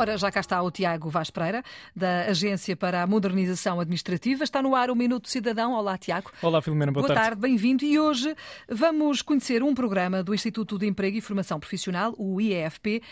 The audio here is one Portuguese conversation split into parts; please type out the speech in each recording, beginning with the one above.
Ora, já cá está o Tiago Vaz Pereira, da Agência para a Modernização Administrativa. Está no ar o Minuto Cidadão. Olá, Tiago. Olá, Filomena, boa, boa tarde. tarde, bem-vindo. E hoje vamos conhecer um programa do Instituto de Emprego e Formação Profissional, o IEFP,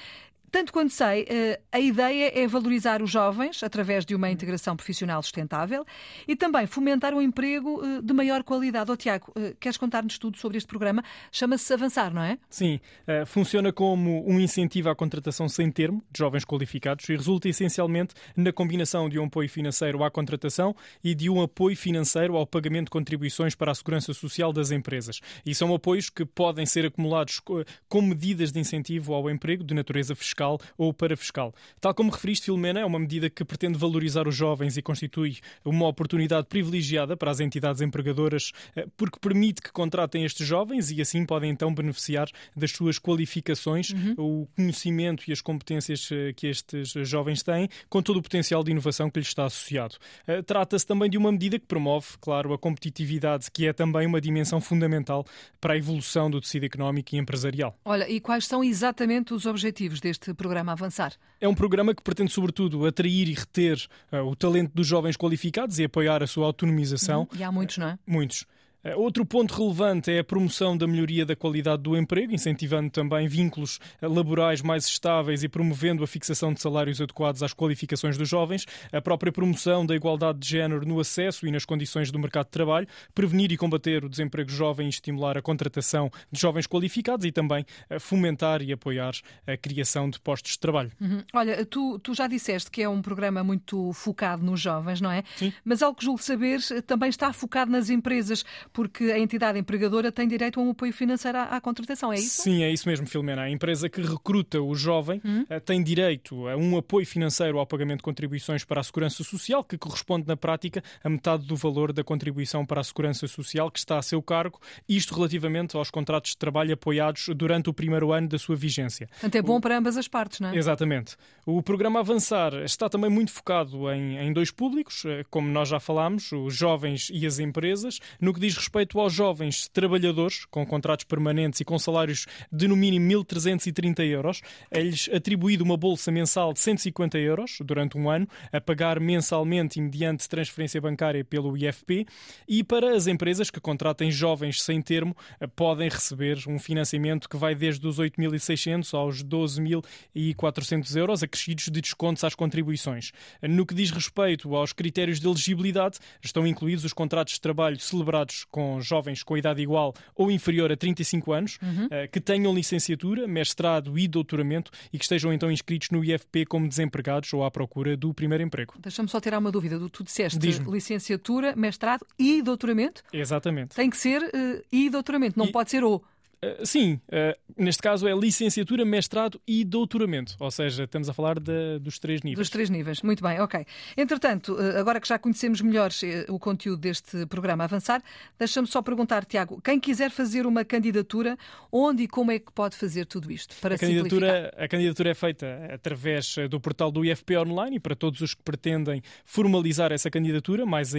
tanto quanto sei, eh, a ideia é valorizar os jovens através de uma integração profissional sustentável e também fomentar um emprego eh, de maior qualidade. Oh, Tiago, eh, queres contar-nos tudo sobre este programa? Chama-se Avançar, não é? Sim, funciona como um incentivo à contratação sem termo de jovens qualificados e resulta essencialmente na combinação de um apoio financeiro à contratação e de um apoio financeiro ao pagamento de contribuições para a segurança social das empresas. E são apoios que podem ser acumulados como medidas de incentivo ao emprego de natureza fiscal fiscal ou parafiscal. Tal como referiste, Filomena, é uma medida que pretende valorizar os jovens e constitui uma oportunidade privilegiada para as entidades empregadoras, eh, porque permite que contratem estes jovens e assim podem então beneficiar das suas qualificações, uhum. o conhecimento e as competências eh, que estes jovens têm, com todo o potencial de inovação que lhes está associado. Eh, trata-se também de uma medida que promove, claro, a competitividade, que é também uma dimensão fundamental para a evolução do tecido económico e empresarial. Olha, e quais são exatamente os objetivos deste este programa Avançar? É um programa que pretende, sobretudo, atrair e reter uh, o talento dos jovens qualificados e apoiar a sua autonomização. Uhum. E há muitos, não é? Muitos. Eh, outro ponto relevante é a promoção da melhoria da qualidade do emprego, incentivando também vínculos eh, laborais mais estáveis e promovendo a fixação de salários adequados às qualificações dos jovens, a própria promoção da igualdade de género no acesso e nas condições do mercado de trabalho, prevenir e combater o desemprego jovem e estimular a contratação de jovens qualificados e também eh, fomentar e apoiar a criação de postos de trabalho. Uhum. Olha, tu, tu já disseste que é um programa muito focado nos jovens, não é? Sim. Mas, algo que julgo saber, também está focado nas empresas porque a entidade empregadora tem direito a um apoio financeiro à, à contratação, é isso? Sim, é isso mesmo, Filomena. A empresa que recruta o jovem hum? Eh, tem direito a um apoio financeiro ao pagamento de contribuições para a Segurança Social, que corresponde na prática a metade do valor da contribuição para a Segurança Social que está a seu cargo, isto relativamente aos contratos de trabalho apoiados durante o primeiro ano da sua vigência. Portanto, é bom o... para ambas as partes, não é? Exatamente. O programa Avançar está também muito focado em, em dois públicos, eh, como nós já falámos, os jovens e as empresas, no que diz respeito aos jovens trabalhadores com contratos permanentes e com salários de no mínimo 1.330 euros, é-lhes atribuído uma bolsa mensal de 150 euros durante um ano, a pagar mensalmente e mediante transferência bancária pelo IFP, e para as empresas que contratem jovens sem termo, podem receber um financiamento que vai desde os 8.600 aos 12.400 euros, acrescidos de descontos às contribuições. No que diz respeito aos critérios de elegibilidade, estão incluídos os contratos de trabalho celebrados com jovens com idade igual ou inferior a 35 anos, uhum. uh, que tenham licenciatura, mestrado e doutoramento e que estejam então inscritos no IFP como desempregados ou à procura do primeiro emprego. Deixa-me só tirar uma dúvida. Tu disseste licenciatura, mestrado e doutoramento? Exatamente. Tem que ser uh, e doutoramento, não e... pode ser ou. Uh, sim, uh, neste caso é licenciatura, mestrado e doutoramento, ou seja, estamos a falar de, dos três níveis. Dos três níveis, muito bem, ok. Entretanto, uh, agora que já conhecemos melhor o conteúdo deste programa Avançar, deixa-me só perguntar, Tiago, quem quiser fazer uma candidatura, onde e como é que pode fazer tudo isto? Para a, candidatura, a candidatura é feita através do portal do IFP Online e para todos os que pretendem formalizar essa candidatura, mas,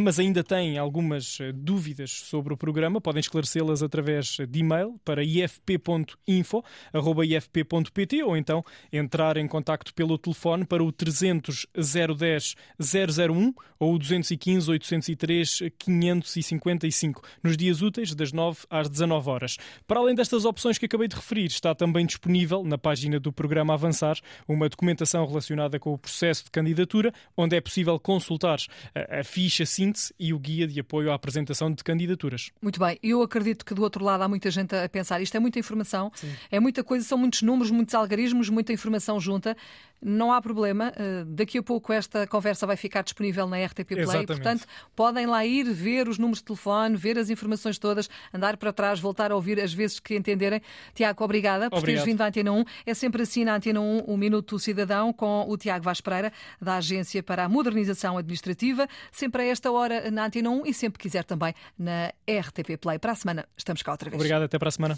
mas ainda têm algumas dúvidas sobre o programa, podem esclarecê-las através de e-mail para ifp.info.ifp.pt ou então entrar em contacto pelo telefone para o 300 010 001 ou o 215 803 555 nos dias úteis das 9 às 19 horas. Para além destas opções que acabei de referir, está também disponível na página do programa Avançar uma documentação relacionada com o processo de candidatura, onde é possível consultar a, ficha síntese e o guia de apoio à apresentação de candidaturas. Muito bem, eu acredito que do outro lado há muita gente a pensar. Isto é muita informação, Sim. é muita coisa, são muitos números, muitos algarismos, muita informação junta. Não há problema. Eh, daqui a pouco esta conversa vai ficar disponível na RTP Play. Exatamente. Portanto, podem lá ir ver os números de telefone, ver as informações todas, andar para trás, voltar a ouvir as vezes que entenderem. Tiago, obrigada por Obrigado. teres vindo à Antena 1. É sempre assim na Antena 1, o Minuto Cidadão, com o Tiago Vaz Pereira, da Agência para a Modernização Administrativa. Sempre a esta hora na Antena 1 e sempre quiser também na RTP Play. Para a semana, estamos cá outra vez. Obrigado, até para a semana.